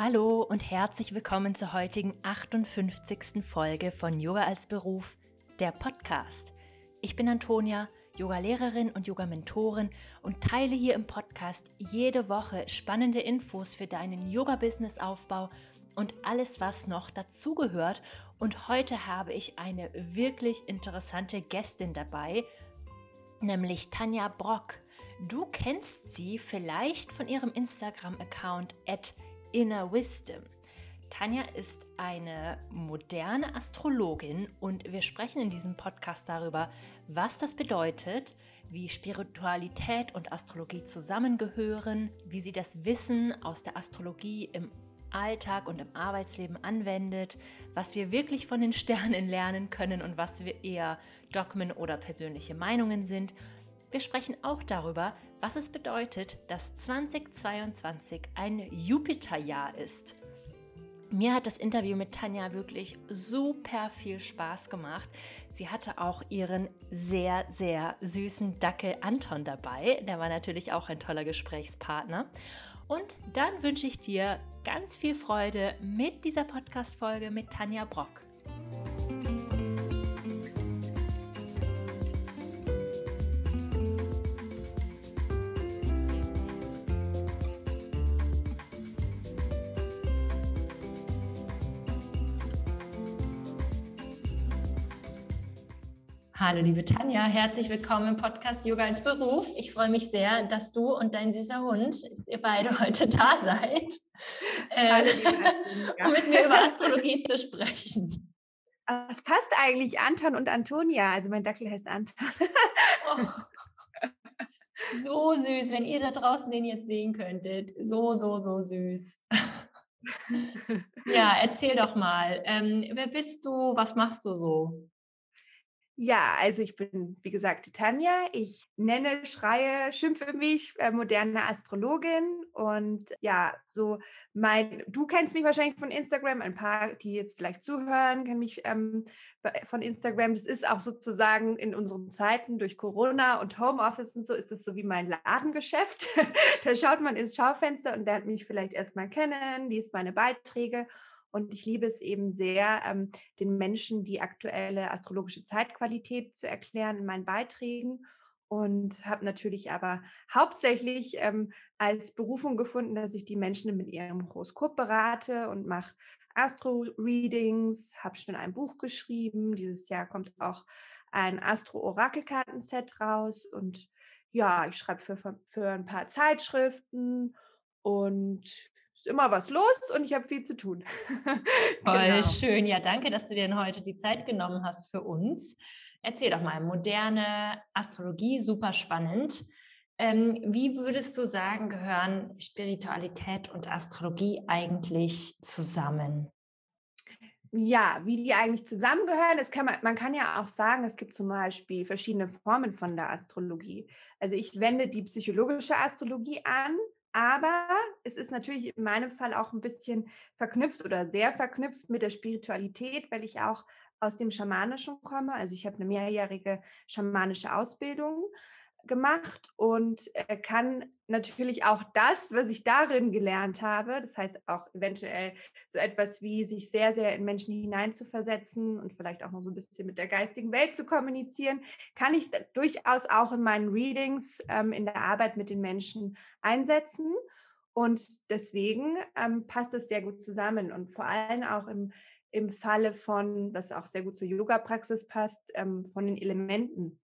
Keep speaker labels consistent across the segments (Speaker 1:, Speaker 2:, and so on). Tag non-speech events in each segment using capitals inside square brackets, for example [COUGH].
Speaker 1: Hallo und herzlich willkommen zur heutigen 58. Folge von Yoga als Beruf, der Podcast. Ich bin Antonia, Yoga-Lehrerin und Yoga-Mentorin und teile hier im Podcast jede Woche spannende Infos für deinen Yoga-Business-Aufbau und alles, was noch dazugehört. Und heute habe ich eine wirklich interessante Gästin dabei, nämlich Tanja Brock. Du kennst sie vielleicht von ihrem Instagram-Account at Inner Wisdom. Tanja ist eine moderne Astrologin und wir sprechen in diesem Podcast darüber, was das bedeutet, wie Spiritualität und Astrologie zusammengehören, wie sie das Wissen aus der Astrologie im Alltag und im Arbeitsleben anwendet, was wir wirklich von den [LAUGHS] Sternen lernen können und was wir eher Dogmen oder persönliche Meinungen sind. Wir sprechen auch darüber, was es bedeutet, dass 2022 ein Jupiterjahr ist. Mir hat das Interview mit Tanja wirklich super viel Spaß gemacht. Sie hatte auch ihren sehr, sehr süßen Dackel Anton dabei. Der war natürlich auch ein toller Gesprächspartner. Und dann wünsche ich dir ganz viel Freude mit dieser Podcast-Folge mit Tanja Brock. Hallo, liebe Tanja, herzlich willkommen im Podcast Yoga als Beruf. Ich freue mich sehr, dass du und dein süßer Hund, ihr beide heute da seid, äh, um mit mir über Astrologie zu sprechen.
Speaker 2: Es passt eigentlich Anton und Antonia. Also mein Dackel heißt Anton. oh,
Speaker 1: so süß, wenn ihr da draußen den jetzt sehen könntet. So, so, so süß. ja, erzähl doch mal. Ähm, wer bist du? Was machst du so?
Speaker 2: Ja, also ich bin, wie gesagt, die Tanja. Ich nenne, schreie, schimpfe mich äh, moderne Astrologin. Und ja, so mein, du kennst mich wahrscheinlich von Instagram. Ein paar, die jetzt vielleicht zuhören, kennen mich ähm, von Instagram. Das ist auch sozusagen in unseren Zeiten durch Corona und Homeoffice und so, ist es so wie mein Ladengeschäft. [LAUGHS] da schaut man ins Schaufenster und lernt mich vielleicht erstmal kennen, liest meine Beiträge und ich liebe es eben sehr, ähm, den Menschen die aktuelle astrologische Zeitqualität zu erklären in meinen Beiträgen und habe natürlich aber hauptsächlich ähm, als Berufung gefunden, dass ich die Menschen mit ihrem Horoskop berate und mache Astro-Readings, habe schon ein Buch geschrieben. Dieses Jahr kommt auch ein Astro-Orakelkartenset raus und ja, ich schreibe für, für ein paar Zeitschriften und ist immer was los und ich habe viel zu tun. [LAUGHS]
Speaker 1: Voll genau. schön. Ja, danke, dass du dir heute die Zeit genommen hast für uns. Erzähl doch mal, moderne Astrologie, super spannend. Ähm, wie würdest du sagen, gehören Spiritualität und Astrologie eigentlich zusammen?
Speaker 2: Ja, wie die eigentlich zusammengehören, das kann man, man kann ja auch sagen, es gibt zum Beispiel verschiedene Formen von der Astrologie. Also ich wende die psychologische Astrologie an, aber es ist natürlich in meinem Fall auch ein bisschen verknüpft oder sehr verknüpft mit der Spiritualität, weil ich auch aus dem Schamanischen komme. Also ich habe eine mehrjährige schamanische Ausbildung gemacht und kann natürlich auch das, was ich darin gelernt habe, das heißt auch eventuell so etwas wie sich sehr, sehr in Menschen hineinzuversetzen und vielleicht auch noch so ein bisschen mit der geistigen Welt zu kommunizieren, kann ich durchaus auch in meinen Readings, ähm, in der Arbeit mit den Menschen einsetzen. Und deswegen ähm, passt es sehr gut zusammen und vor allem auch im, im Falle von, was auch sehr gut zur Yoga-Praxis passt, ähm, von den Elementen.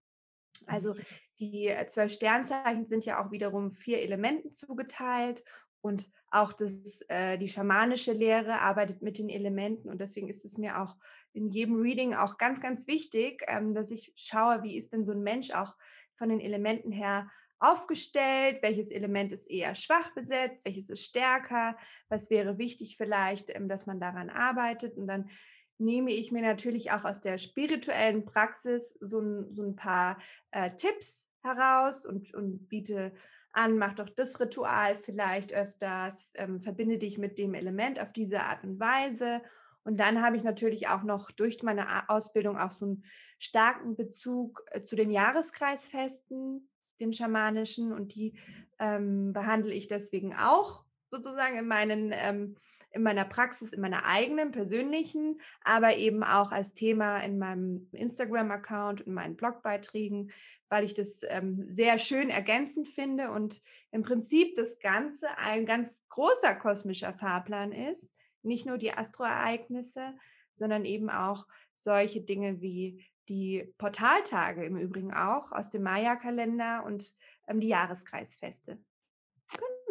Speaker 2: Also. Die äh, zwölf Sternzeichen sind ja auch wiederum vier Elementen zugeteilt und auch das, äh, die schamanische Lehre arbeitet mit den Elementen und deswegen ist es mir auch in jedem Reading auch ganz, ganz wichtig, ähm, dass ich schaue, wie ist denn so ein Mensch auch von den Elementen her aufgestellt, welches Element ist eher schwach besetzt, welches ist stärker, was wäre wichtig vielleicht, ähm, dass man daran arbeitet? Und dann nehme ich mir natürlich auch aus der spirituellen Praxis so ein, so ein paar äh, Tipps heraus und, und biete an, mach doch das Ritual vielleicht öfters, ähm, verbinde dich mit dem Element auf diese Art und Weise. Und dann habe ich natürlich auch noch durch meine Ausbildung auch so einen starken Bezug äh, zu den Jahreskreisfesten, den schamanischen, und die ähm, behandle ich deswegen auch sozusagen in meinen ähm, in meiner Praxis, in meiner eigenen persönlichen, aber eben auch als Thema in meinem Instagram-Account, in meinen Blogbeiträgen, weil ich das ähm, sehr schön ergänzend finde und im Prinzip das Ganze ein ganz großer kosmischer Fahrplan ist. Nicht nur die Astroereignisse, sondern eben auch solche Dinge wie die Portaltage im Übrigen auch aus dem Maya-Kalender und ähm, die Jahreskreisfeste.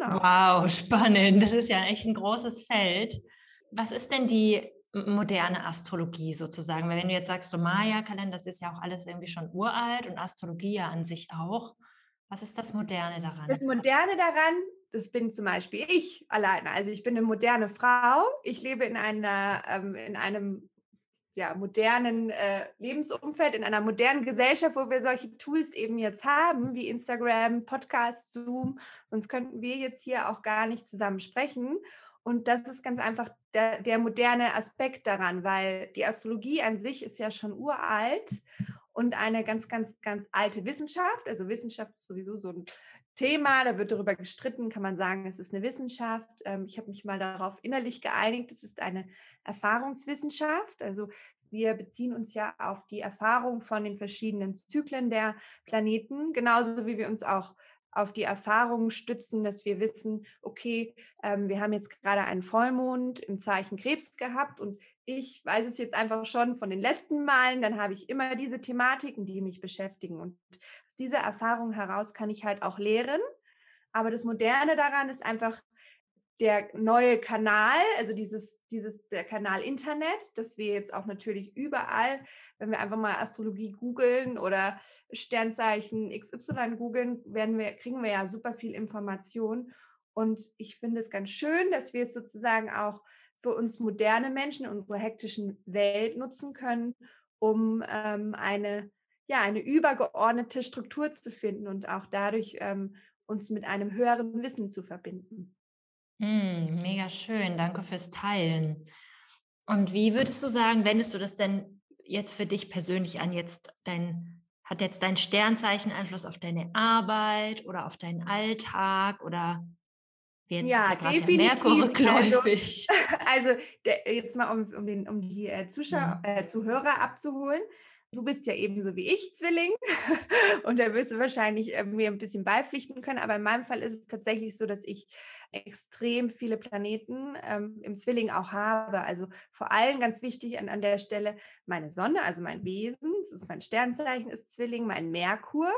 Speaker 1: Genau. Wow, [LAUGHS] spannend. Das ist ja echt ein großes Feld. Was ist denn die moderne Astrologie sozusagen? Weil wenn du jetzt sagst, so Maya-Kalender, das ist ja auch alles irgendwie schon uralt und Astrologie ja an sich auch. Was ist das Moderne daran?
Speaker 2: Das Moderne daran, das bin zum Beispiel ich alleine. Also ich bin eine moderne Frau. Ich lebe in einer, ähm, in einem ja, modernen äh, Lebensumfeld, in einer modernen Gesellschaft, wo wir solche Tools eben jetzt haben, wie Instagram, Podcast, Zoom, sonst könnten wir jetzt hier auch gar nicht zusammen sprechen. Und das ist ganz einfach der, der moderne Aspekt daran, weil die Astrologie an sich ist ja schon uralt und eine ganz, ganz, ganz alte Wissenschaft. Also Wissenschaft ist sowieso so ein Thema, da wird darüber gestritten, kann man sagen, es ist eine Wissenschaft. Ähm, ich habe mich mal darauf innerlich geeinigt, es ist eine Erfahrungswissenschaft. Also wir beziehen uns ja auf die Erfahrung von den verschiedenen Zyklen der Planeten, genauso wie wir uns auch auf die Erfahrung stützen, dass wir wissen, okay, ähm, wir haben jetzt gerade einen Vollmond im Zeichen Krebs gehabt und ich weiß es jetzt einfach schon von den letzten Malen, dann habe ich immer diese Thematiken, die mich beschäftigen. Und aus dieser Erfahrung heraus kann ich halt auch lehren. Aber das Moderne daran ist einfach der neue Kanal, also dieses, dieses, der Kanal Internet, dass wir jetzt auch natürlich überall, wenn wir einfach mal Astrologie googeln oder Sternzeichen XY googeln, werden wir, kriegen wir ja super viel Information. Und ich finde es ganz schön, dass wir es sozusagen auch für uns moderne Menschen in unserer hektischen Welt nutzen können, um ähm, eine, ja, eine übergeordnete Struktur zu finden und auch dadurch ähm, uns mit einem höheren Wissen zu verbinden.
Speaker 1: Mm, mega schön, danke fürs Teilen. Und wie würdest du sagen, wendest du das denn jetzt für dich persönlich an? Jetzt dein, hat jetzt dein Sternzeichen Einfluss auf deine Arbeit oder auf deinen Alltag oder
Speaker 2: Jetzt ja, ist ja definitiv. Also, [LAUGHS] also der, jetzt mal, um, um, den, um die äh, Zuschauer, mhm. äh, Zuhörer abzuholen. Du bist ja ebenso wie ich Zwilling [LAUGHS] und da wirst du wahrscheinlich äh, mir ein bisschen beipflichten können. Aber in meinem Fall ist es tatsächlich so, dass ich extrem viele Planeten ähm, im Zwilling auch habe. Also vor allem ganz wichtig an, an der Stelle meine Sonne, also mein Wesen, das ist mein Sternzeichen, ist Zwilling, mein Merkur,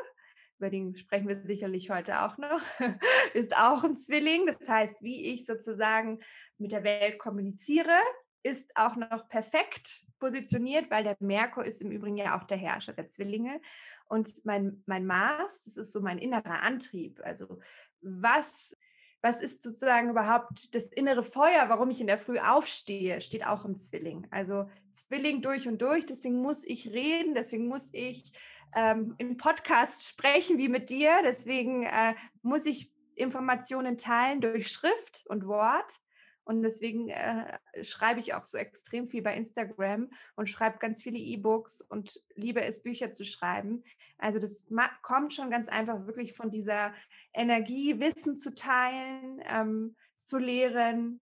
Speaker 2: über den sprechen wir sicherlich heute auch noch, [LAUGHS] ist auch ein Zwilling. Das heißt, wie ich sozusagen mit der Welt kommuniziere, ist auch noch perfekt positioniert, weil der Merkur ist im Übrigen ja auch der Herrscher der Zwillinge. Und mein, mein Mars, das ist so mein innerer Antrieb. Also was, was ist sozusagen überhaupt das innere Feuer, warum ich in der Früh aufstehe, steht auch im Zwilling. Also Zwilling durch und durch, deswegen muss ich reden, deswegen muss ich ähm, im Podcast sprechen wie mit dir, deswegen äh, muss ich Informationen teilen durch Schrift und Wort. Und deswegen äh, schreibe ich auch so extrem viel bei Instagram und schreibe ganz viele E-Books und liebe es, Bücher zu schreiben. Also das kommt schon ganz einfach wirklich von dieser Energie, Wissen zu teilen, ähm, zu lehren,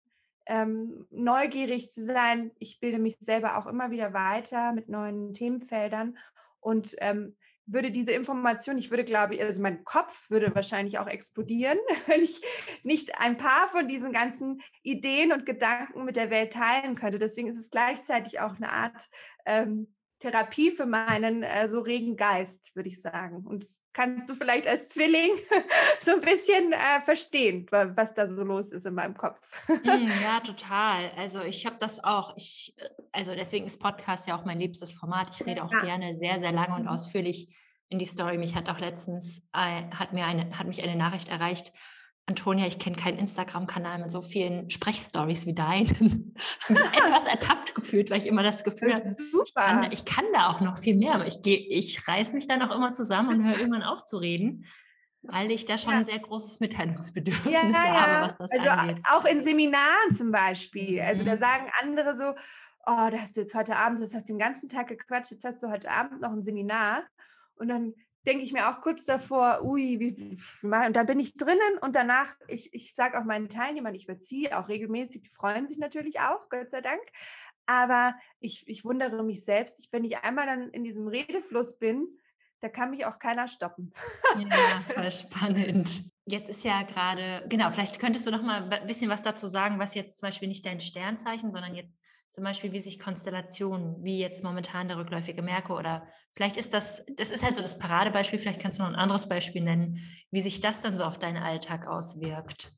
Speaker 2: ähm, neugierig zu sein. Ich bilde mich selber auch immer wieder weiter mit neuen Themenfeldern und ähm, würde diese Information, ich würde, glaube ich, also mein Kopf würde wahrscheinlich auch explodieren, [LAUGHS] wenn ich nicht ein paar von diesen ganzen Ideen und Gedanken mit der Welt teilen könnte. Deswegen ist es gleichzeitig auch eine Art ähm, Therapie für meinen äh, so regen Geist, würde ich sagen. Und kannst du vielleicht als Zwilling [LAUGHS] so ein bisschen äh, verstehen, was da so los ist in meinem Kopf.
Speaker 1: Mm, [LAUGHS] ja, total. Also ich habe das auch. Ich, äh, also deswegen ist Podcast ja auch mein liebstes Format. Ich rede auch ja. gerne sehr, sehr lange und mhm. ausführlich in die Story. Mich hat auch letztens äh, hat mir eine, hat mich eine Nachricht erreicht Antonia, ich kenne keinen Instagram-Kanal mit so vielen Sprechstories wie deinen. ich habe mich etwas ertappt gefühlt, weil ich immer das Gefühl habe, ich kann, ich kann, da auch noch viel mehr. Aber ich, ich reiße mich dann auch immer zusammen und höre irgendwann auf zu reden, weil ich da schon ja. ein sehr großes Mitteilungsbedürfnis ja, ja, habe, was das
Speaker 2: also angeht. Auch in Seminaren zum Beispiel. Also da mhm. sagen andere so, oh, da hast du jetzt heute Abend, das hast du den ganzen Tag gequatscht, jetzt hast du heute Abend noch ein Seminar. Und dann denke ich mir auch kurz davor, ui, wie, und dann bin ich drinnen und danach, ich, ich sage auch meinen Teilnehmern, ich überziehe auch regelmäßig, die freuen sich natürlich auch, Gott sei Dank. Aber ich, ich wundere mich selbst, wenn ich einmal dann in diesem Redefluss bin, da kann mich auch keiner stoppen.
Speaker 1: Ja, voll [LAUGHS] spannend. Jetzt ist ja gerade, genau, vielleicht könntest du noch mal ein bisschen was dazu sagen, was jetzt zum Beispiel nicht dein Sternzeichen, sondern jetzt zum Beispiel, wie sich Konstellationen, wie jetzt momentan der rückläufige Merkur oder vielleicht ist das, das ist halt so das Paradebeispiel, vielleicht kannst du noch ein anderes Beispiel nennen, wie sich das dann so auf deinen Alltag auswirkt.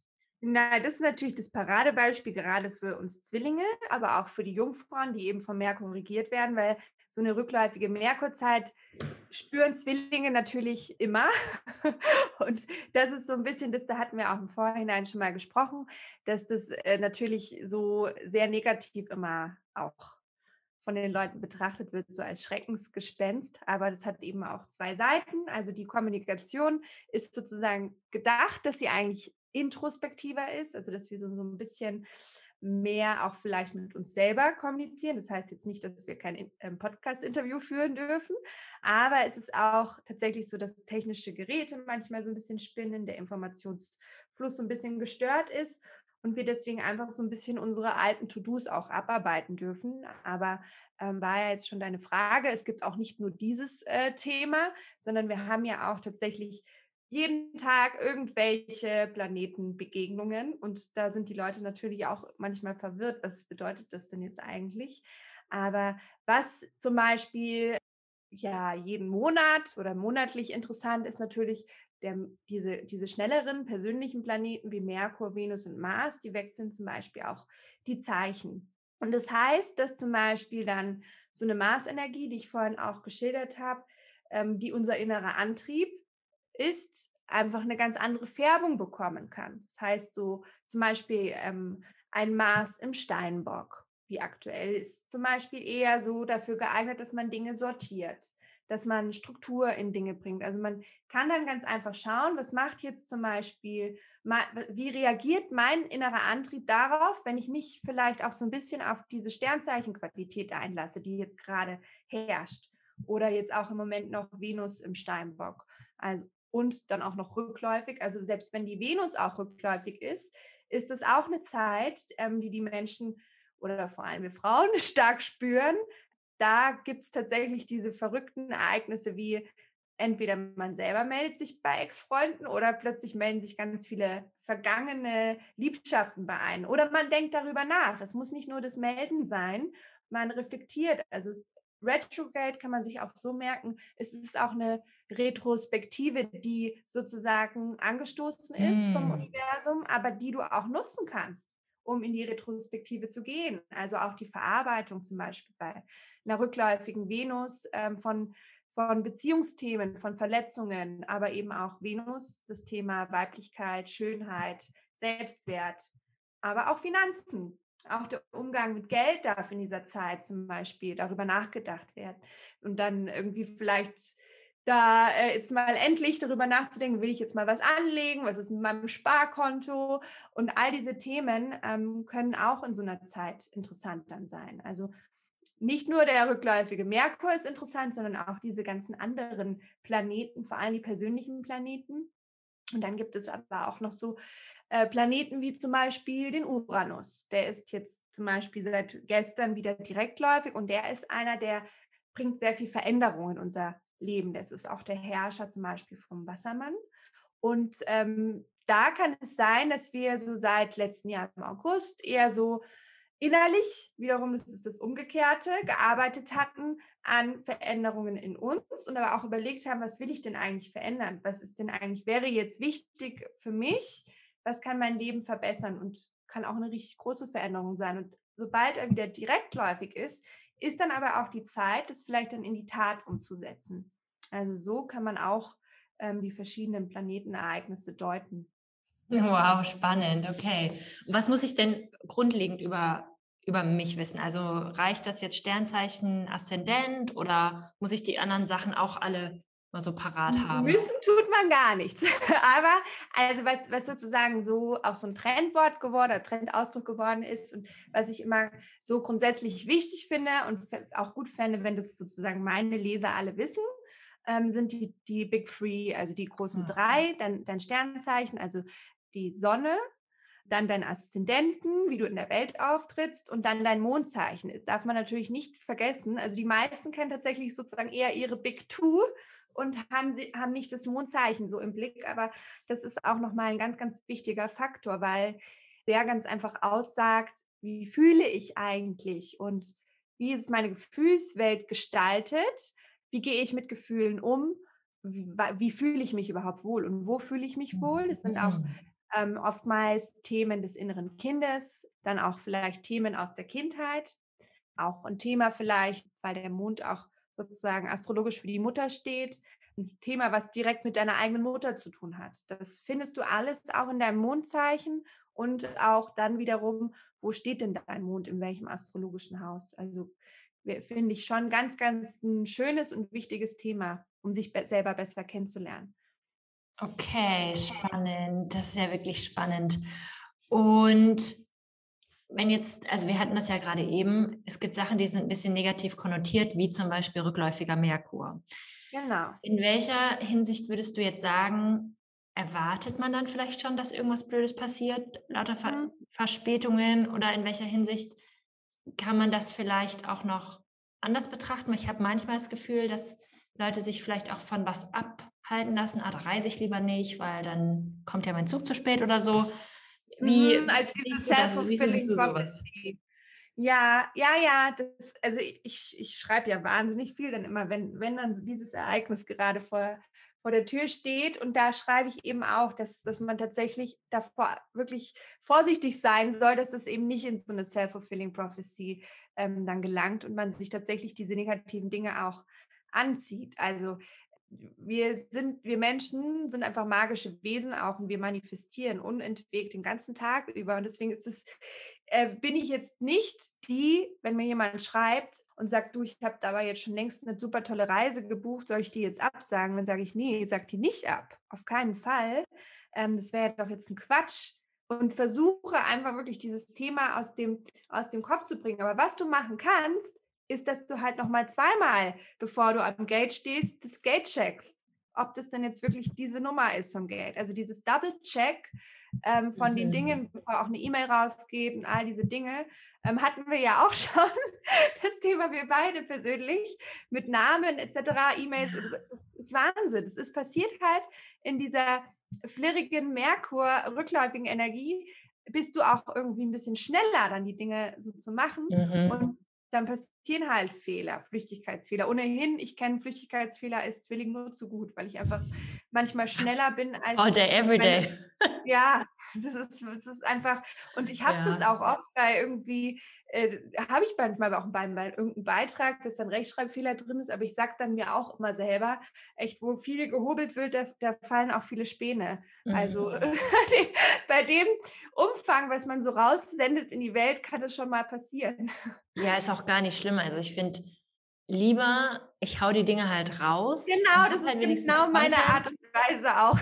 Speaker 2: Na, das ist natürlich das Paradebeispiel gerade für uns Zwillinge, aber auch für die Jungfrauen, die eben vom Merkur regiert werden, weil so eine rückläufige Merkurzeit spüren Zwillinge natürlich immer. [LAUGHS] Und das ist so ein bisschen, das da hatten wir auch im Vorhinein schon mal gesprochen, dass das äh, natürlich so sehr negativ immer auch von den Leuten betrachtet wird, so als Schreckensgespenst. Aber das hat eben auch zwei Seiten. Also die Kommunikation ist sozusagen gedacht, dass sie eigentlich introspektiver ist, also dass wir so, so ein bisschen mehr auch vielleicht mit uns selber kommunizieren. Das heißt jetzt nicht, dass wir kein ähm, Podcast-Interview [LAUGHS] führen dürfen, aber es ist auch tatsächlich so, dass technische Geräte manchmal so ein bisschen spinnen, der Informationsfluss so ein bisschen gestört ist und wir deswegen einfach so ein bisschen unsere alten To-Dos auch abarbeiten dürfen. Aber ähm, war ja jetzt schon deine Frage. Es gibt auch nicht nur dieses äh, Thema, sondern wir haben ja auch tatsächlich jeden Tag irgendwelche Planetenbegegnungen und da sind die Leute natürlich auch manchmal verwirrt, was bedeutet das denn jetzt eigentlich? Aber was zum Beispiel ja jeden Monat oder monatlich interessant ist natürlich der, diese, diese schnelleren persönlichen Planeten wie Merkur, Venus und Mars, die wechseln zum Beispiel auch die Zeichen. Und das heißt, dass zum Beispiel dann so eine Marsenergie, die ich vorhin auch geschildert habe, ähm, die unser innerer Antrieb ist, einfach eine ganz andere Färbung bekommen kann. Das heißt, so zum Beispiel ähm, ein Maß im Steinbock, wie aktuell, ist zum Beispiel eher so dafür geeignet, dass man Dinge sortiert, dass man Struktur in Dinge bringt. Also man kann dann ganz einfach schauen, was macht jetzt zum Beispiel, wie reagiert mein innerer Antrieb darauf, wenn ich mich vielleicht auch so ein bisschen auf diese Sternzeichenqualität einlasse, die jetzt gerade herrscht. Oder jetzt auch im Moment noch Venus im Steinbock. Also und dann auch noch rückläufig. Also selbst wenn die Venus auch rückläufig ist, ist es auch eine Zeit, ähm, die die Menschen oder vor allem wir Frauen [LAUGHS] stark spüren. Da gibt es tatsächlich diese verrückten Ereignisse wie entweder man selber meldet sich bei Ex-Freunden oder plötzlich melden sich ganz viele vergangene Liebschaften bei einem. Oder man denkt darüber nach. Es muss nicht nur das Melden sein, man reflektiert. Also Retrograde kann man sich auch so merken, es ist auch eine Retrospektive, die sozusagen angestoßen ist mm. vom Universum, aber die du auch nutzen kannst, um in die Retrospektive zu gehen. Also auch die Verarbeitung zum Beispiel bei einer rückläufigen Venus ähm, von, von Beziehungsthemen, von Verletzungen, aber eben auch Venus, das Thema Weiblichkeit, Schönheit, Selbstwert, aber auch Finanzen auch der Umgang mit Geld darf in dieser Zeit zum Beispiel darüber nachgedacht werden. Und dann irgendwie vielleicht da äh, jetzt mal endlich darüber nachzudenken, will ich jetzt mal was anlegen, was ist mit meinem Sparkonto und all diese Themen ähm, können auch in so einer Zeit interessant dann sein. Also nicht nur der rückläufige Merkur ist interessant, sondern auch diese ganzen anderen Planeten, vor allem die persönlichen Planeten. Und dann gibt es aber auch noch so äh, Planeten wie zum Beispiel den Uranus. Der ist jetzt zum Beispiel seit gestern wieder direktläufig und der ist einer, der bringt sehr viel Veränderung in unser Leben. Das ist auch der Herrscher zum Beispiel vom Wassermann. Und ähm, da kann es sein, dass wir so seit letzten Jahr im August eher so innerlich, wiederum das ist das Umgekehrte, gearbeitet hatten an Veränderungen in uns und aber auch überlegt haben, was will ich denn eigentlich verändern? Was ist denn eigentlich, wäre jetzt wichtig für mich? Was kann mein Leben verbessern und kann auch eine richtig große Veränderung sein? Und sobald er wieder direktläufig ist, ist dann aber auch die Zeit, das vielleicht dann in die Tat umzusetzen. Also so kann man auch ähm, die verschiedenen Planetenereignisse deuten.
Speaker 1: Wow, spannend. Okay. Was muss ich denn grundlegend über über mich wissen? Also reicht das jetzt Sternzeichen Aszendent oder muss ich die anderen Sachen auch alle mal so parat haben?
Speaker 2: Müssen tut man gar nichts. [LAUGHS] Aber also was, was sozusagen so auch so ein Trendwort geworden oder Trendausdruck geworden ist und was ich immer so grundsätzlich wichtig finde und auch gut fände, wenn das sozusagen meine Leser alle wissen, ähm, sind die, die Big Three, also die großen drei, dann dein Sternzeichen, also die Sonne, dann dein Aszendenten, wie du in der Welt auftrittst und dann dein Mondzeichen. Das darf man natürlich nicht vergessen. Also die meisten kennen tatsächlich sozusagen eher ihre Big Two und haben, sie, haben nicht das Mondzeichen so im Blick. Aber das ist auch nochmal ein ganz, ganz wichtiger Faktor, weil der ganz einfach aussagt, wie fühle ich eigentlich und wie ist meine Gefühlswelt gestaltet, wie gehe ich mit Gefühlen um, wie, wie fühle ich mich überhaupt wohl und wo fühle ich mich wohl. Das sind auch mhm ähm, oftmals Themen des inneren Kindes, dann auch vielleicht Themen aus der Kindheit, auch ein Thema vielleicht, weil der Mond auch sozusagen astrologisch für die Mutter steht, ein Thema, was direkt mit deiner eigenen Mutter zu tun hat. Das findest du alles auch in deinem Mondzeichen und auch dann wiederum, wo steht denn dein Mond, in welchem astrologischen Haus? Also finde ich schon ganz, ganz ein schönes und wichtiges Thema, um sich be selber besser kennenzulernen.
Speaker 1: Okay, spannend. Das ist ja wirklich spannend. Und wenn jetzt, also wir hatten das ja gerade eben, es gibt Sachen, die sind ein bisschen negativ konnotiert, wie zum Beispiel rückläufiger Merkur.
Speaker 2: Genau.
Speaker 1: In welcher Hinsicht würdest du jetzt sagen, erwartet man dann vielleicht schon, dass irgendwas Blödes passiert, lauter Ver mhm. Verspätungen oder in welcher Hinsicht kann man das vielleicht auch noch anders betrachten? Ich habe manchmal das Gefühl, dass Leute sich vielleicht auch von was ab halten lassen, ah, da reise ich lieber nicht, weil dann kommt ja mein Zug zu spät oder so. Wie, mhm, also
Speaker 2: du sowas? Ja, ja, ja, das, also ich, ich schreibe ja wahnsinnig viel dann immer, wenn, wenn dann dieses Ereignis gerade vor, vor der Tür steht und da schreibe ich eben auch, dass, dass man tatsächlich davor wirklich vorsichtig sein soll, dass es eben nicht in so eine self-fulfilling prophecy ähm, dann gelangt und man sich tatsächlich diese negativen Dinge auch anzieht. Also wir sind, wir Menschen sind einfach magische Wesen auch und wir manifestieren unentwegt den ganzen Tag über. Und deswegen ist es, äh, bin ich jetzt nicht die, wenn mir jemand schreibt und sagt, du, ich habe dabei jetzt schon längst eine super tolle Reise gebucht, soll ich die jetzt absagen? Dann sage ich, nee, sag die nicht ab. Auf keinen Fall. Ähm, das wäre doch jetzt ein Quatsch. Und versuche einfach wirklich dieses Thema aus dem, aus dem Kopf zu bringen. Aber was du machen kannst, ist, dass du halt nochmal zweimal, bevor du am Gate stehst, das Gate checkst, ob das denn jetzt wirklich diese Nummer ist vom Gate. Also dieses Double-Check ähm, von mhm. den Dingen, bevor auch eine E-Mail rausgeht und all diese Dinge, ähm, hatten wir ja auch [LAUGHS] schon das Thema, wir beide persönlich, mit Namen etc., E-Mails, das, das ist Wahnsinn. Das ist passiert halt in dieser flirrigen Merkur, rückläufigen Energie, bist du auch irgendwie ein bisschen schneller, dann die Dinge so zu machen. Mhm. Und dann passieren halt Fehler, Flüchtigkeitsfehler. Ohnehin, ich kenne Flüchtigkeitsfehler als Zwilling nur zu gut, weil ich einfach manchmal schneller bin als.
Speaker 1: All day, every day.
Speaker 2: ja, das ist, das ist einfach. Und ich habe ja. das auch oft bei irgendwie äh, habe ich manchmal auch bei, bei irgendeinem Beitrag, dass dann Rechtschreibfehler drin ist, aber ich sage dann mir auch immer selber, echt, wo viel gehobelt wird, da, da fallen auch viele Späne. Also, mhm. [LAUGHS] Also bei dem Umfang, was man so raussendet in die Welt, kann das schon mal passieren.
Speaker 1: Ja, ist auch gar nicht schlimm. Also ich finde, lieber, ich hau die Dinge halt raus.
Speaker 2: Genau, das ist, halt genau meine Art und Weise auch.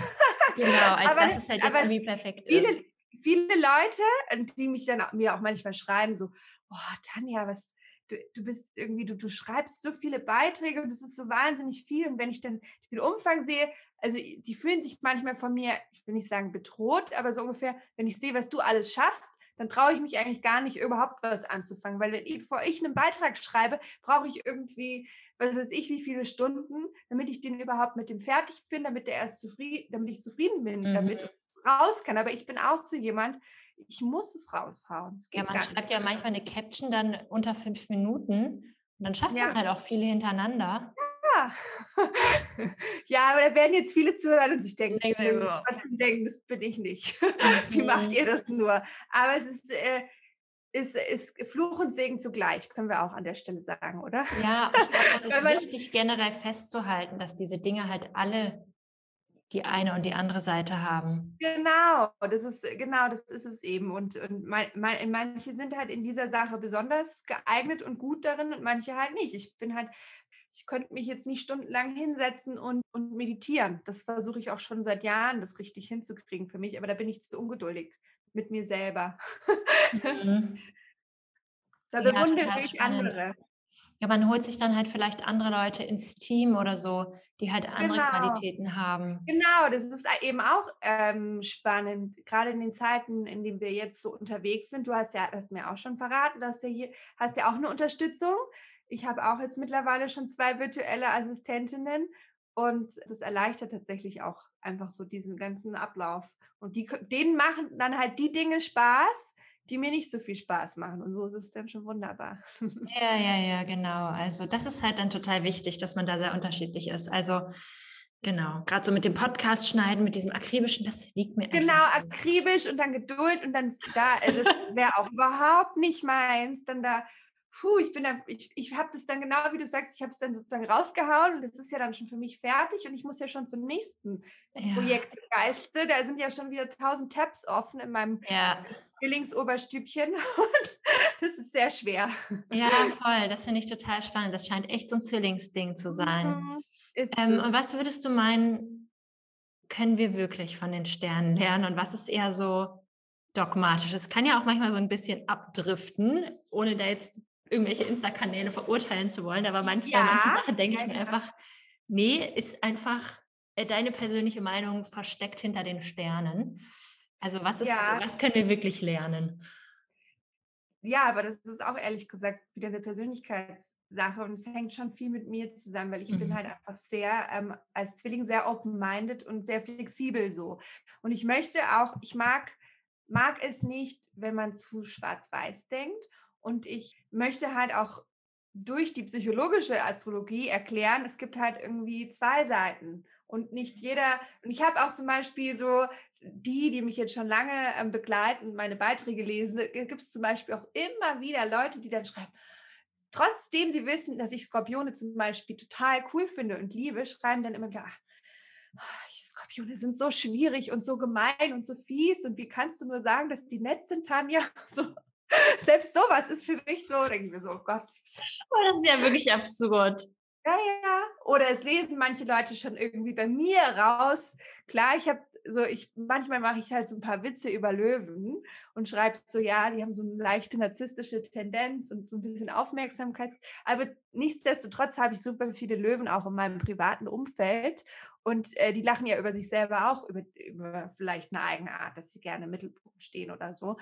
Speaker 1: Genau, [LAUGHS] als aber, dass es halt jetzt irgendwie perfekt ist.
Speaker 2: Viele Leute, die mich dann mir auch manchmal schreiben, so, oh, Tanja, was, du, du bist irgendwie, du, du schreibst so viele Beiträge und das ist so wahnsinnig viel. Und wenn ich dann den Umfang sehe, also die fühlen sich manchmal von mir, ich will nicht sagen bedroht, aber so ungefähr, wenn ich sehe, was du alles schaffst, dann traue ich mich eigentlich gar nicht, überhaupt was anzufangen. Weil wenn ich, bevor ich einen Beitrag schreibe, brauche ich irgendwie, was weiß ich, wie viele Stunden, damit ich den überhaupt mit dem fertig bin, damit der erst zufrieden, damit ich zufrieden bin mhm. damit raus kann. Aber ich bin auch so jemand, ich muss es raushauen. Es
Speaker 1: ja, man schreibt ja manchmal eine Caption dann unter fünf Minuten und dann schafft ja. man halt auch viele hintereinander.
Speaker 2: Ja. [LAUGHS] ja, aber da werden jetzt viele zuhören und sich denken, nee, was denken, das bin ich nicht. [LAUGHS] Wie macht mhm. ihr das nur? Aber es ist, äh, ist, ist Fluch und Segen zugleich, können wir auch an der Stelle sagen, oder?
Speaker 1: Ja, ich glaube, das [LAUGHS] ist wichtig, generell festzuhalten, dass diese Dinge halt alle die eine und die andere Seite haben.
Speaker 2: Genau, das ist genau, das ist es eben. Und, und mein, mein, manche sind halt in dieser Sache besonders geeignet und gut darin und manche halt nicht. Ich bin halt, ich könnte mich jetzt nicht stundenlang hinsetzen und, und meditieren. Das versuche ich auch schon seit Jahren, das richtig hinzukriegen für mich, aber da bin ich zu ungeduldig mit mir selber. [LAUGHS] mhm. Da bewundere ja, ich andere.
Speaker 1: Ja, man holt sich dann halt vielleicht andere Leute ins Team oder so, die halt andere genau. Qualitäten haben.
Speaker 2: Genau, das ist eben auch ähm, spannend, gerade in den Zeiten, in denen wir jetzt so unterwegs sind. Du hast ja, hast mir auch schon verraten, dass du hier hast ja auch eine Unterstützung. Ich habe auch jetzt mittlerweile schon zwei virtuelle Assistentinnen und das erleichtert tatsächlich auch einfach so diesen ganzen Ablauf. Und die, denen machen dann halt die Dinge Spaß, die mir nicht so viel Spaß machen. Und so ist es dann schon wunderbar. [LAUGHS]
Speaker 1: Ja, ja, ja, genau. Also das ist halt dann total wichtig, dass man da sehr unterschiedlich ist. Also genau, gerade so mit dem Podcast schneiden, mit diesem akribischen, das liegt mir
Speaker 2: Genau, akribisch und dann Geduld und dann da, also das wäre auch überhaupt nicht meins, dann da puh, ich bin da, ich, ich habe das dann genau, wie du sagst, ich habe es dann sozusagen rausgehauen und es ist ja dann schon für mich fertig und ich muss ja schon zum nächsten ja. Projekt geiste. Da sind ja schon wieder tausend Tabs offen in meinem ja. Zwillingsoberstübchen [LAUGHS] und das ist sehr schwer.
Speaker 1: Ja, voll. Das finde ich total spannend. Das scheint echt so ein Zwillingsding zu sein. Mhm, ähm, und was würdest du meinen, können wir wirklich von den Sternen lernen und was ist eher so dogmatisch? Es kann ja auch manchmal so ein bisschen abdriften, ohne da jetzt irgendwelche Insta-Kanäle verurteilen zu wollen, aber manchmal ja, manche Sachen denke ich mir einfach, nee, ist einfach äh, deine persönliche Meinung versteckt hinter den Sternen. Also was ist, ja. was können wir wirklich lernen?
Speaker 2: Ja, aber das ist auch ehrlich gesagt wieder eine Persönlichkeitssache und es hängt schon viel mit mir zusammen, weil ich mhm. bin halt einfach sehr ähm, als Zwilling sehr open-minded und sehr flexibel so. Und ich möchte auch, ich mag mag es nicht, wenn man zu schwarz-weiß denkt und ich möchte halt auch durch die psychologische Astrologie erklären, es gibt halt irgendwie zwei Seiten und nicht jeder. Und ich habe auch zum Beispiel so die, die mich jetzt schon lange ähm, begleiten, meine Beiträge lesen, gibt es zum Beispiel auch immer wieder Leute, die dann schreiben, trotzdem sie wissen, dass ich Skorpione zum Beispiel total cool finde und liebe, schreiben dann immer wieder, ach, Skorpione sind so schwierig und so gemein und so fies und wie kannst du nur sagen, dass die nett sind, Tanja? [LAUGHS] So. [LAUGHS] Selbst sowas ist für mich so, denke ich mir so, oh Gott.
Speaker 1: Oh, das ist ja wirklich absurd.
Speaker 2: Ja, ja. Oder es lesen manche Leute schon irgendwie bei mir raus. Klar, ich habe so, ich manchmal mache ich halt so ein paar Witze über Löwen und schreibe so, ja, die haben so eine leichte narzisstische Tendenz und so ein bisschen Aufmerksamkeit. Aber nichtsdestotrotz habe ich super viele Löwen auch in meinem privaten Umfeld und äh, die lachen ja über sich selber auch, über, über, vielleicht eine eigene Art, dass sie gerne im Mittelpunkt stehen oder so.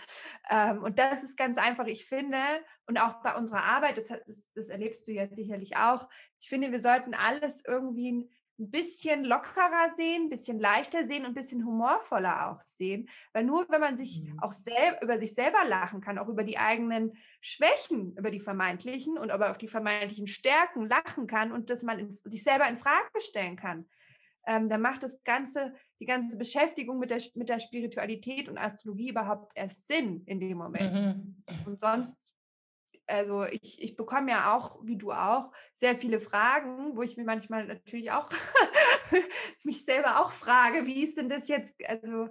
Speaker 2: Ähm, und das ist ganz einfach, ich finde, und auch bei unserer Arbeit, das, das, das erlebst du ja sicherlich auch, ich finde, wir sollten alles irgendwie ein, ein bisschen lockerer sehen, ein bisschen leichter sehen und ein bisschen humorvoller auch sehen. Weil nur wenn man sich mhm. auch selber über sich selber lachen kann, auch über die eigenen Schwächen, über die vermeintlichen und aber auch die vermeintlichen Stärken lachen kann und dass man in, sich selber in Frage stellen kann, ähm, dann macht das ganze, die ganze Beschäftigung mit der, mit der Spiritualität und Astrologie überhaupt erst Sinn in dem Moment. Mhm. Und sonst, also ich, ich bekomme ja auch, wie du auch, sehr viele Fragen, wo ich mir manchmal natürlich auch [LAUGHS] mich selber auch frage, wie ist denn das jetzt, also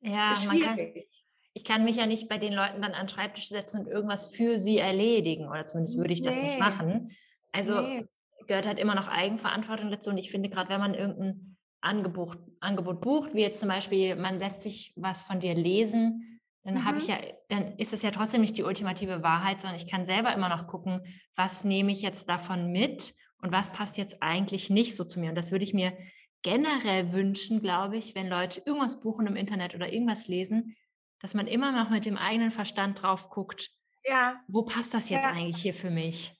Speaker 1: ja, schwierig. Ich kann mich ja nicht bei den Leuten dann an den Schreibtisch setzen und irgendwas für sie erledigen, oder zumindest würde ich das nee. nicht machen. Also nee gehört halt immer noch Eigenverantwortung dazu. Und ich finde, gerade wenn man irgendein Angebot, Angebot bucht, wie jetzt zum Beispiel, man lässt sich was von dir lesen, dann mhm. habe ich ja, dann ist es ja trotzdem nicht die ultimative Wahrheit, sondern ich kann selber immer noch gucken, was nehme ich jetzt davon mit und was passt jetzt eigentlich nicht so zu mir. Und das würde ich mir generell wünschen, glaube ich, wenn Leute irgendwas buchen im Internet oder irgendwas lesen, dass man immer noch mit dem eigenen Verstand drauf guckt, ja. wo passt das jetzt ja. eigentlich hier für mich?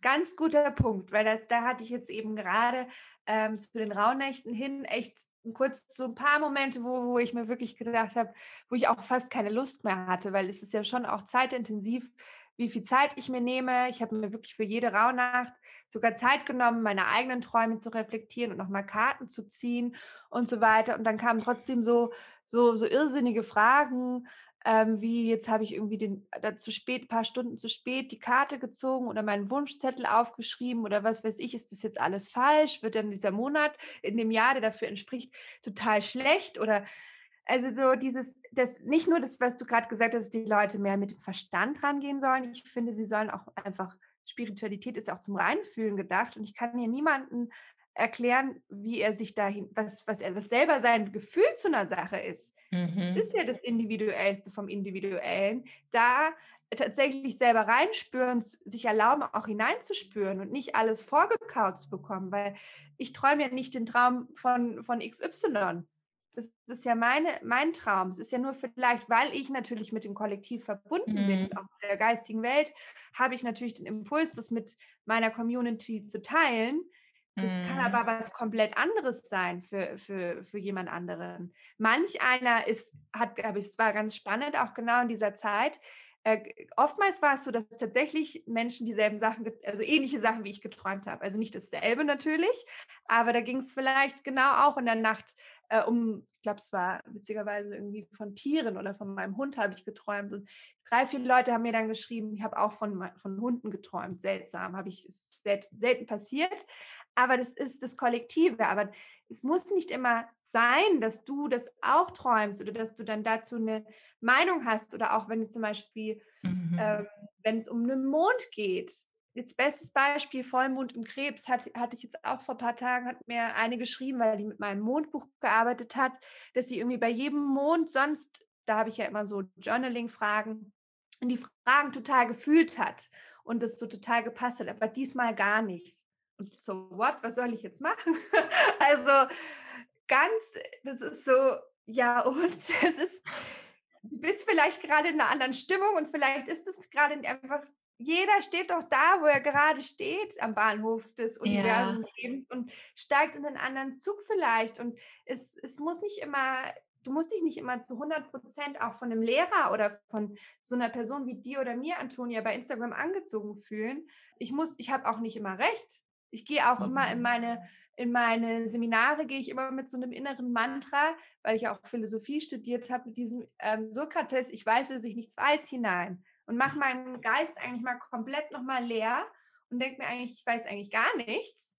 Speaker 2: Ganz guter Punkt, weil das, da hatte ich jetzt eben gerade ähm, zu den Rauhnächten hin echt kurz so ein paar Momente, wo, wo ich mir wirklich gedacht habe, wo ich auch fast keine Lust mehr hatte, weil es ist ja schon auch zeitintensiv, wie viel Zeit ich mir nehme. Ich habe mir wirklich für jede Rauhnacht sogar Zeit genommen, meine eigenen Träume zu reflektieren und nochmal Karten zu ziehen und so weiter. Und dann kamen trotzdem so, so, so irrsinnige Fragen ähm, wie jetzt habe ich irgendwie den, da zu spät, ein paar Stunden zu spät die Karte gezogen oder meinen Wunschzettel aufgeschrieben oder was weiß ich, ist das jetzt alles falsch? Wird dann dieser Monat in dem Jahr, der dafür entspricht, total schlecht oder also so dieses, das nicht nur das, was du gerade gesagt hast, dass die Leute mehr mit dem Verstand rangehen sollen. Ich finde, sie sollen auch einfach, Spiritualität ist auch zum Reinfühlen gedacht und ich kann hier niemanden erklären, wie er sich dahin, was, was er, was selber sein Gefühl zu einer Sache ist. Mhm. Das ist ja das Individuellste vom Individuellen. Da tatsächlich selber reinspüren, sich erlauben, auch hineinzuspüren und nicht alles vorgekaut zu bekommen, weil ich träume ja nicht den Traum von, von XY. Das, ist ja meine, mein Traum. Es ist ja nur vielleicht, weil ich natürlich mit dem Kollektiv verbunden mhm. bin, auch mit der geistigen Welt, habe ich natürlich den Impuls, das mit meiner Community zu teilen. Das mhm. kann aber was komplett anderes sein für, für, für jemand anderen. Manch einer ist, hat, glaube ich, es war ganz spannend, auch genau in dieser Zeit, äh, oftmals war es so, dass tatsächlich Menschen dieselben Sachen, also ähnliche Sachen wie ich geträumt habe. Also nicht dasselbe natürlich, aber da ging es vielleicht genau auch in der Nacht äh, um, ich glaube, es war witzigerweise irgendwie von Tieren oder von meinem Hund habe ich geträumt. Und drei, vier Leute haben mir dann geschrieben, ich habe auch von, von Hunden geträumt. Seltsam, habe ich, ist selten passiert. Aber das ist das Kollektive. Aber es muss nicht immer sein, dass du das auch träumst oder dass du dann dazu eine Meinung hast oder auch wenn du zum Beispiel, mhm. ähm, wenn es um einen Mond geht. Jetzt bestes Beispiel, Vollmond im Krebs, hat, hatte ich jetzt auch vor ein paar Tagen, hat mir eine geschrieben, weil die mit meinem Mondbuch gearbeitet hat, dass sie irgendwie bei jedem Mond sonst, da habe ich ja immer so Journaling-Fragen, die Fragen total gefühlt hat und das so total gepasst hat, aber diesmal gar nicht. Und so, what, was soll ich jetzt machen? [LAUGHS] also ganz, das ist so, ja, und [LAUGHS] es ist, bist vielleicht gerade in einer anderen Stimmung und vielleicht ist es gerade einfach, jeder steht doch da, wo er gerade steht, am Bahnhof des Universums ja. und steigt in einen anderen Zug vielleicht. Und es, es muss nicht immer, du musst dich nicht immer zu 100 Prozent auch von einem Lehrer oder von so einer Person wie dir oder mir, Antonia, bei Instagram angezogen fühlen. Ich muss, ich habe auch nicht immer recht. Ich gehe auch mhm. immer in mhm. meine, in meine Seminare, gehe ich immer mit so einem inneren Mantra, weil ich auch Philosophie studiert habe, mit diesem ähm, Sokrates, ich weiß, dass ich nichts weiß, hinein. Und mache meinen Geist eigentlich mal komplett nochmal leer und denke mir eigentlich, ich weiß eigentlich gar nichts.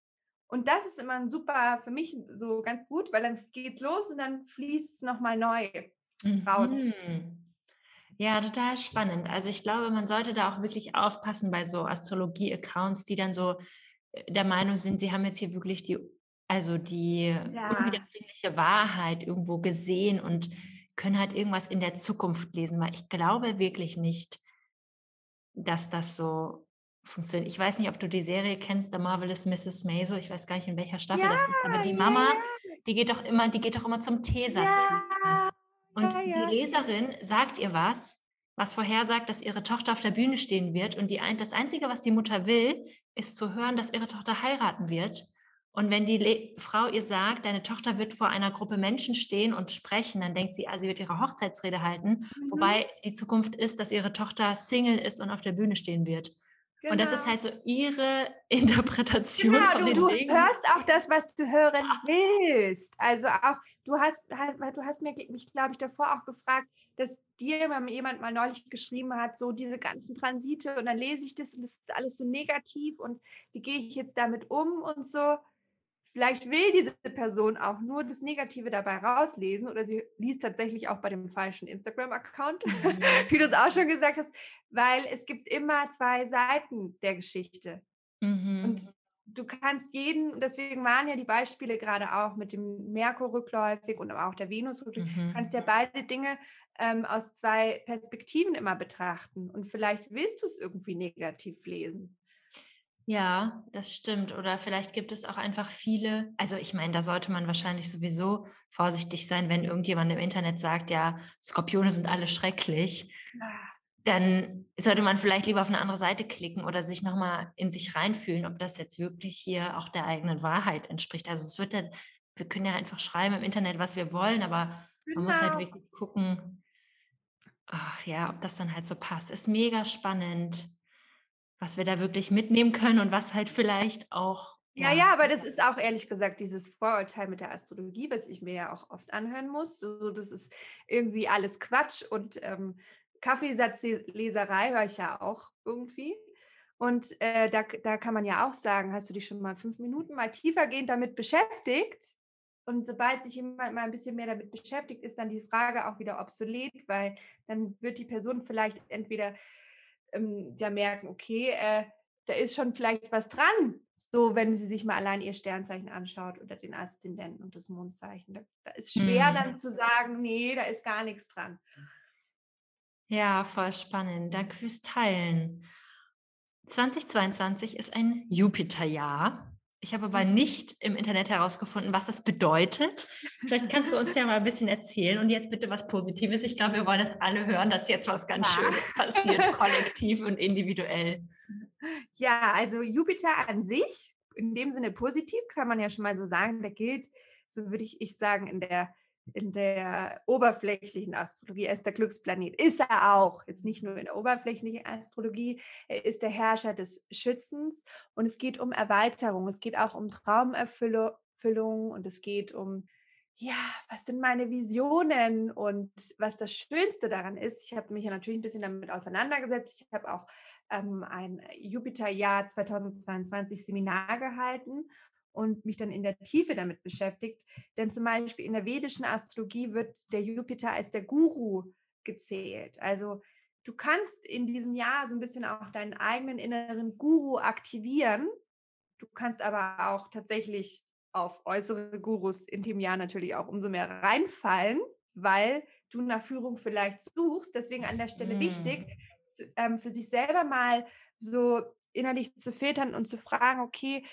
Speaker 2: Und das ist immer ein super, für mich so ganz gut, weil dann geht's los und dann fließt es nochmal neu raus. Mhm.
Speaker 1: Ja, total spannend. Also ich glaube, man sollte da auch wirklich aufpassen bei so Astrologie-Accounts, die dann so der Meinung sind, sie haben jetzt hier wirklich die, also die ja. unwiederbringliche Wahrheit irgendwo gesehen und können halt irgendwas in der Zukunft lesen, weil ich glaube wirklich nicht, dass das so funktioniert. Ich weiß nicht, ob du die Serie kennst, The Marvelous Mrs. Maisel. Ich weiß gar nicht, in welcher Staffel ja, das ist, aber die Mama, die geht doch immer, die geht doch immer zum Teesatz. Ja, und die Leserin sagt ihr was was vorhersagt, dass ihre Tochter auf der Bühne stehen wird. Und die, das Einzige, was die Mutter will, ist zu hören, dass ihre Tochter heiraten wird. Und wenn die Le Frau ihr sagt, deine Tochter wird vor einer Gruppe Menschen stehen und sprechen, dann denkt sie, ah, sie wird ihre Hochzeitsrede halten. Mhm. Wobei die Zukunft ist, dass ihre Tochter Single ist und auf der Bühne stehen wird. Genau. Und das ist genau. halt so ihre [LAUGHS] Interpretation
Speaker 2: genau, von du, den du Dingen. hörst auch das, was du hören willst. Also auch, du hast, du hast mir, mich, glaube ich, davor auch gefragt, dass dir jemand mal neulich geschrieben hat, so diese ganzen Transite und dann lese ich das und das ist alles so negativ und wie gehe ich jetzt damit um und so. Vielleicht will diese Person auch nur das Negative dabei rauslesen oder sie liest tatsächlich auch bei dem falschen Instagram-Account, mhm. wie du es auch schon gesagt hast, weil es gibt immer zwei Seiten der Geschichte. Mhm. Und du kannst jeden, deswegen waren ja die Beispiele gerade auch mit dem Merkur rückläufig und auch der Venus rückläufig, mhm. kannst ja beide Dinge ähm, aus zwei Perspektiven immer betrachten. Und vielleicht willst du es irgendwie negativ lesen.
Speaker 1: Ja, das stimmt. Oder vielleicht gibt es auch einfach viele, also ich meine, da sollte man wahrscheinlich sowieso vorsichtig sein, wenn irgendjemand im Internet sagt, ja, Skorpione sind alle schrecklich. Dann sollte man vielleicht lieber auf eine andere Seite klicken oder sich nochmal in sich reinfühlen, ob das jetzt wirklich hier auch der eigenen Wahrheit entspricht. Also es wird ja, wir können ja einfach schreiben im Internet, was wir wollen, aber genau. man muss halt genau. wirklich gucken, ach, ja, ob das dann halt so passt. Ist mega spannend was wir da wirklich mitnehmen können und was halt vielleicht auch.
Speaker 2: Ja, ja, ja aber das ist auch ehrlich gesagt dieses Vorurteil mit der Astrologie, was ich mir ja auch oft anhören muss. So, das ist irgendwie alles Quatsch und ähm, Kaffeesatzleserei höre ich ja auch irgendwie. Und äh, da, da kann man ja auch sagen, hast du dich schon mal fünf Minuten mal tiefergehend damit beschäftigt? Und sobald sich jemand mal ein bisschen mehr damit beschäftigt, ist dann die Frage auch wieder obsolet, weil dann wird die Person vielleicht entweder ähm, ja merken, okay, äh, da ist schon vielleicht was dran. So, wenn sie sich mal allein ihr Sternzeichen anschaut oder den Aszendenten und das Mondzeichen. Da, da ist schwer mhm. dann zu sagen, nee, da ist gar nichts dran.
Speaker 1: Ja, voll spannend. Danke fürs Teilen. 2022 ist ein Jupiterjahr. Ich habe aber nicht im Internet herausgefunden, was das bedeutet. Vielleicht kannst du uns ja mal ein bisschen erzählen. Und jetzt bitte was Positives. Ich glaube, wir wollen das alle hören, dass jetzt was ganz ja. Schönes passiert, kollektiv und individuell.
Speaker 2: Ja, also Jupiter an sich, in dem Sinne positiv, kann man ja schon mal so sagen, der gilt, so würde ich, ich sagen, in der in der oberflächlichen Astrologie. Er ist der Glücksplanet. Ist er auch. Jetzt nicht nur in der oberflächlichen Astrologie. Er ist der Herrscher des Schützens. Und es geht um Erweiterung. Es geht auch um Traumerfüllung. Und es geht um, ja, was sind meine Visionen? Und was das Schönste daran ist, ich habe mich ja natürlich ein bisschen damit auseinandergesetzt. Ich habe auch ähm, ein Jupiterjahr 2022 Seminar gehalten und mich dann in der Tiefe damit beschäftigt. Denn zum Beispiel in der vedischen Astrologie wird der Jupiter als der Guru gezählt. Also du kannst in diesem Jahr so ein bisschen auch deinen eigenen inneren Guru aktivieren. Du kannst aber auch tatsächlich auf äußere Gurus in dem Jahr natürlich auch umso mehr reinfallen, weil du nach Führung vielleicht suchst. Deswegen an der Stelle mm. wichtig, ähm, für sich selber mal so innerlich zu filtern und zu fragen, okay,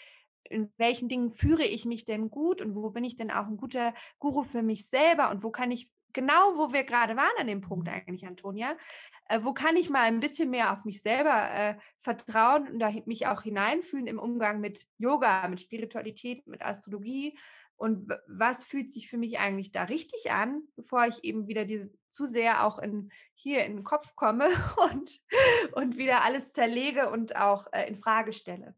Speaker 2: in welchen Dingen führe ich mich denn gut und wo bin ich denn auch ein guter Guru für mich selber und wo kann ich genau, wo wir gerade waren an dem Punkt mhm. eigentlich, Antonia, äh, wo kann ich mal ein bisschen mehr auf mich selber äh, vertrauen und da mich auch hineinfühlen im Umgang mit Yoga, mit Spiritualität, mit Astrologie und was fühlt sich für mich eigentlich da richtig an, bevor ich eben wieder diese, zu sehr auch in, hier in den Kopf komme [LAUGHS] und, und wieder alles zerlege und auch äh, in Frage stelle.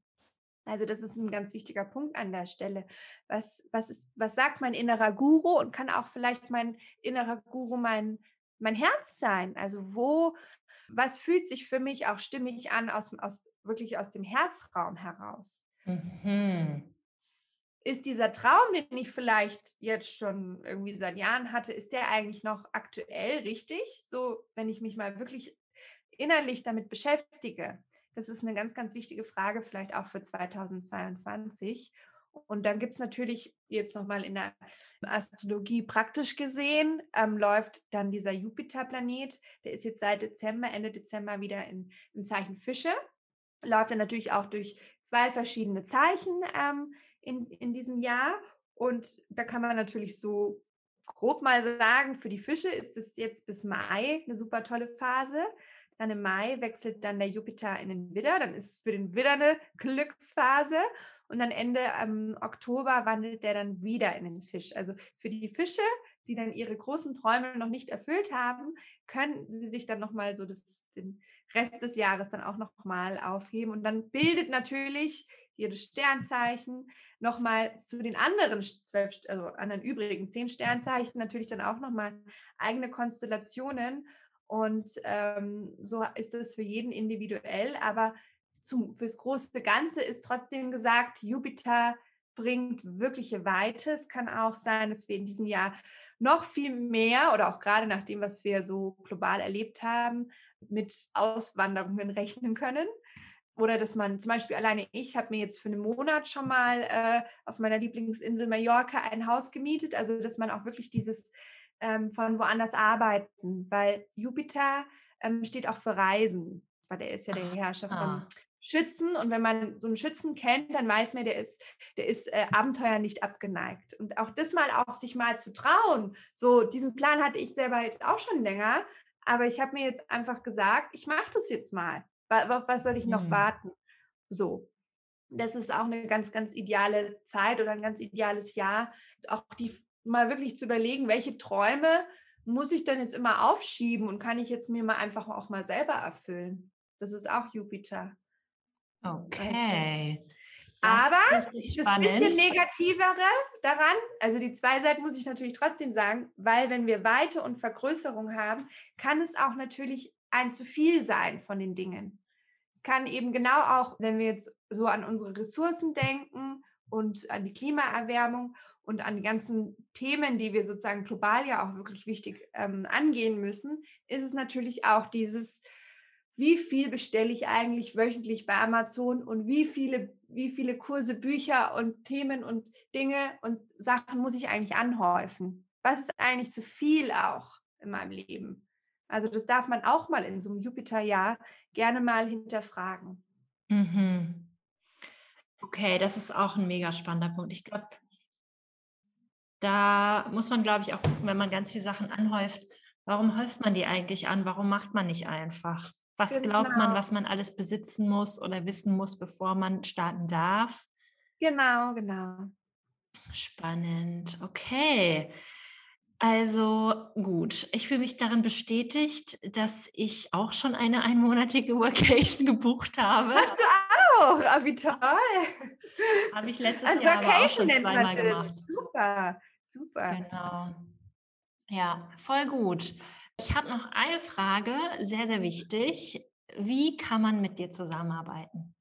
Speaker 2: Also das ist ein ganz wichtiger Punkt an der Stelle. Was, was, ist, was sagt mein innerer Guru und kann auch vielleicht mein innerer Guru mein, mein Herz sein? Also wo, was fühlt sich für mich auch stimmig an, aus, aus, wirklich aus dem Herzraum heraus? Mhm. Ist dieser Traum, den ich vielleicht jetzt schon irgendwie seit Jahren hatte, ist der eigentlich noch aktuell richtig? So, wenn ich mich mal wirklich innerlich damit beschäftige. Das ist eine ganz, ganz wichtige Frage, vielleicht auch für 2022. Und dann gibt es natürlich jetzt nochmal in der Astrologie praktisch gesehen, ähm, läuft dann dieser Jupiter-Planet, der ist jetzt seit Dezember, Ende Dezember wieder in, im Zeichen Fische, läuft dann natürlich auch durch zwei verschiedene Zeichen ähm, in, in diesem Jahr. Und da kann man natürlich so grob mal sagen, für die Fische ist es jetzt bis Mai eine super tolle Phase. Dann im Mai wechselt dann der Jupiter in den Widder. Dann ist für den Widder eine Glücksphase. Und dann Ende ähm, Oktober wandelt der dann wieder in den Fisch. Also für die Fische, die dann ihre großen Träume noch nicht erfüllt haben, können sie sich dann nochmal so das, den Rest des Jahres dann auch nochmal aufheben. Und dann bildet natürlich jedes Sternzeichen nochmal zu den anderen zwölf, also anderen übrigen zehn Sternzeichen natürlich dann auch nochmal eigene Konstellationen. Und ähm, so ist es für jeden individuell, aber zum, fürs große Ganze ist trotzdem gesagt, Jupiter bringt wirkliche Weite. Es kann auch sein, dass wir in diesem Jahr noch viel mehr oder auch gerade nach dem, was wir so global erlebt haben, mit Auswanderungen rechnen können. Oder dass man zum Beispiel alleine ich habe mir jetzt für einen Monat schon mal äh, auf meiner Lieblingsinsel Mallorca ein Haus gemietet. Also dass man auch wirklich dieses ähm, von woanders arbeiten, weil Jupiter ähm, steht auch für Reisen, weil der ist ja der Herrscher ah. von Schützen und wenn man so einen Schützen kennt, dann weiß man, der ist, der ist äh, Abenteuer nicht abgeneigt. Und auch das mal auch sich mal zu trauen, so diesen Plan hatte ich selber jetzt auch schon länger, aber ich habe mir jetzt einfach gesagt, ich mache das jetzt mal. Auf was soll ich noch hm. warten? So. Das ist auch eine ganz, ganz ideale Zeit oder ein ganz ideales Jahr. Auch die mal wirklich zu überlegen, welche Träume muss ich denn jetzt immer aufschieben und kann ich jetzt mir mal einfach auch mal selber erfüllen. Das ist auch Jupiter.
Speaker 1: Okay.
Speaker 2: Aber das bisschen negativere daran, also die zwei Seiten muss ich natürlich trotzdem sagen, weil wenn wir Weite und Vergrößerung haben, kann es auch natürlich ein zu viel sein von den Dingen. Es kann eben genau auch, wenn wir jetzt so an unsere Ressourcen denken und an die Klimaerwärmung und an die ganzen Themen, die wir sozusagen global ja auch wirklich wichtig ähm, angehen müssen, ist es natürlich auch dieses wie viel bestelle ich eigentlich wöchentlich bei Amazon und wie viele, wie viele Kurse, Bücher und Themen und Dinge und Sachen muss ich eigentlich anhäufen? Was ist eigentlich zu viel auch in meinem Leben? Also das darf man auch mal in so einem Jupiterjahr gerne mal hinterfragen.
Speaker 1: Mhm. Okay, das ist auch ein mega spannender Punkt. Ich glaube, da muss man, glaube ich, auch gucken, wenn man ganz viele Sachen anhäuft, warum häuft man die eigentlich an? Warum macht man nicht einfach? Was genau. glaubt man, genau. was man alles besitzen muss oder wissen muss, bevor man starten darf?
Speaker 2: Genau, genau.
Speaker 1: Spannend. Okay. Also gut, ich fühle mich darin bestätigt, dass ich auch schon eine einmonatige [LAUGHS] Vacation gebucht habe.
Speaker 2: Hast du auch? Ah, wie toll.
Speaker 1: Habe ich letztes Ein Jahr aber auch schon zweimal gemacht.
Speaker 2: Super, super.
Speaker 1: Genau. Ja, voll gut. Ich habe noch eine Frage, sehr, sehr wichtig. Wie kann man mit dir zusammenarbeiten?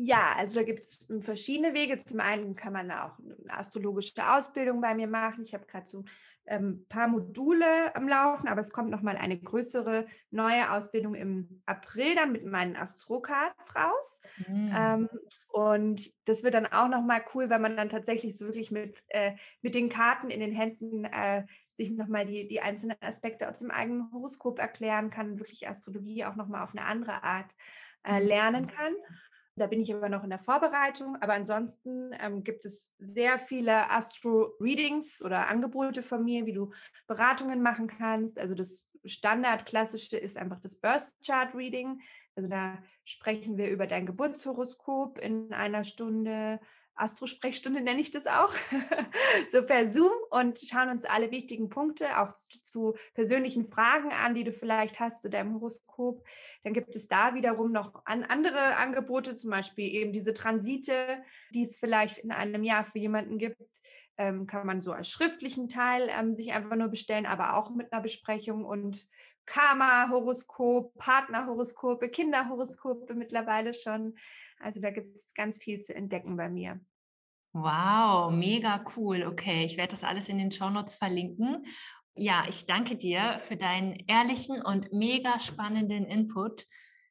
Speaker 2: Ja, also da gibt es hm, verschiedene Wege. Zum einen kann man auch eine astrologische Ausbildung bei mir machen. Ich habe gerade so ein ähm, paar Module am Laufen, aber es kommt nochmal eine größere neue Ausbildung im April dann mit meinen Astrocards raus. Mhm. Ähm, und das wird dann auch nochmal cool, wenn man dann tatsächlich so wirklich mit, äh, mit den Karten in den Händen äh, sich nochmal die, die einzelnen Aspekte aus dem eigenen Horoskop erklären kann, wirklich Astrologie auch nochmal auf eine andere Art äh, lernen kann. Da bin ich aber noch in der Vorbereitung. Aber ansonsten ähm, gibt es sehr viele Astro-Readings oder Angebote von mir, wie du Beratungen machen kannst. Also das Standard-Klassische ist einfach das Birth Chart Reading. Also da sprechen wir über dein Geburtshoroskop in einer Stunde. Astro-Sprechstunde nenne ich das auch, [LAUGHS] so per Zoom und schauen uns alle wichtigen Punkte auch zu, zu, persönlichen Fragen an, die du vielleicht hast zu deinem Horoskop. Dann gibt es da wiederum noch an andere Angebote, zum Beispiel eben diese Transite, die es vielleicht in einem Jahr für jemanden gibt. Ähm, kann man so als schriftlichen Teil ähm, sich einfach nur bestellen, aber auch mit einer Besprechung und Karma-Horoskop, Partnerhoroskope, Kinderhoroskope mittlerweile schon. Also da gibt es ganz viel zu entdecken bei mir.
Speaker 1: Wow, mega cool. Okay, ich werde das alles in den Shownotes verlinken. Ja, ich danke dir für deinen ehrlichen und mega spannenden Input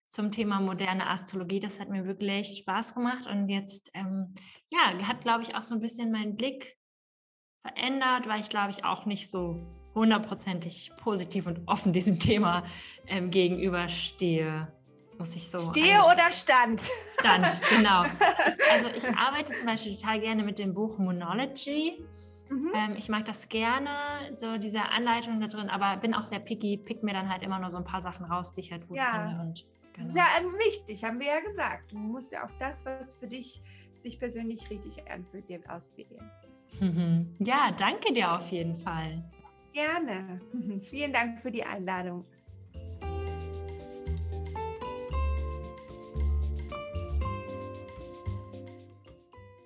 Speaker 1: zum Thema moderne Astrologie. Das hat mir wirklich Spaß gemacht und jetzt, ähm, ja, hat, glaube ich, auch so ein bisschen meinen Blick verändert, weil ich, glaube ich, auch nicht so hundertprozentig positiv und offen diesem Thema ähm, gegenüberstehe muss ich so.
Speaker 2: Stehe oder Stand?
Speaker 1: Stand, genau. [LAUGHS] Also ich arbeite zum Beispiel total gerne mit dem Buch Monology. Mhm. Ähm, ich mag das gerne, so diese Anleitung da drin, aber bin auch sehr picky, pick mir dann halt immer nur so ein paar Sachen raus, die ich halt gut ja. finde. Und,
Speaker 2: genau. Das ist ja wichtig, haben wir ja gesagt. Du musst ja auch das, was für dich sich persönlich richtig anfühlt, dir auswählen.
Speaker 1: Mhm. [LAUGHS] Ja, danke dir auf jeden Fall.
Speaker 2: Gerne. [LAUGHS] Vielen Dank für die Einladung.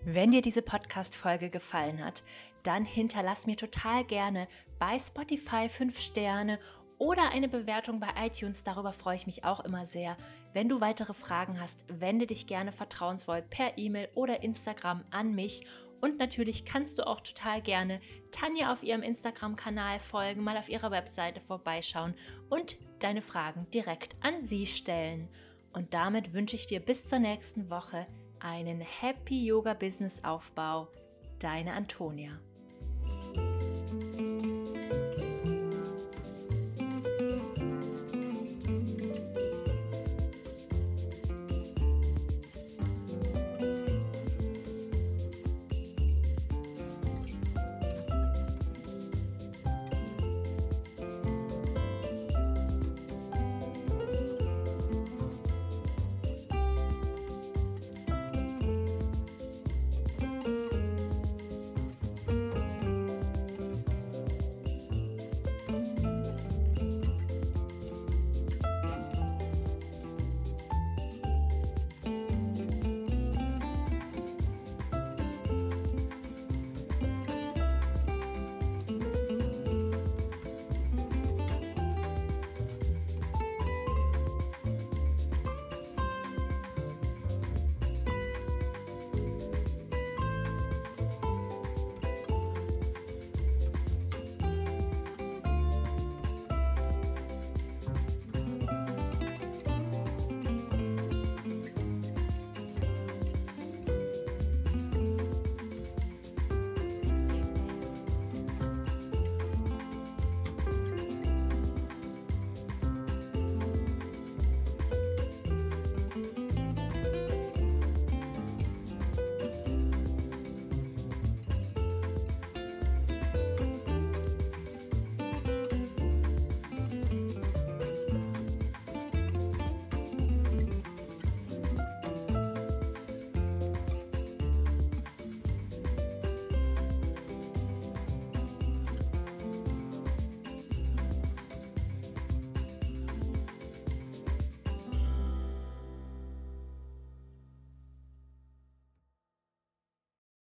Speaker 1: Wenn dir diese Podcast-Folge gefallen hat, dann hinterlass mir total gerne bei Spotify 5 Sterne oder eine Bewertung bei iTunes. Darüber freue ich mich auch immer sehr. Wenn du weitere Fragen hast, wende dich gerne vertrauensvoll per E-Mail oder Instagram an mich. Und natürlich kannst du auch total gerne Tanja auf ihrem Instagram-Kanal folgen, mal auf ihrer Webseite vorbeischauen und deine Fragen direkt an sie stellen. Und damit wünsche ich dir bis zur nächsten Woche einen Happy Yoga Business Aufbau. Deine Antonia.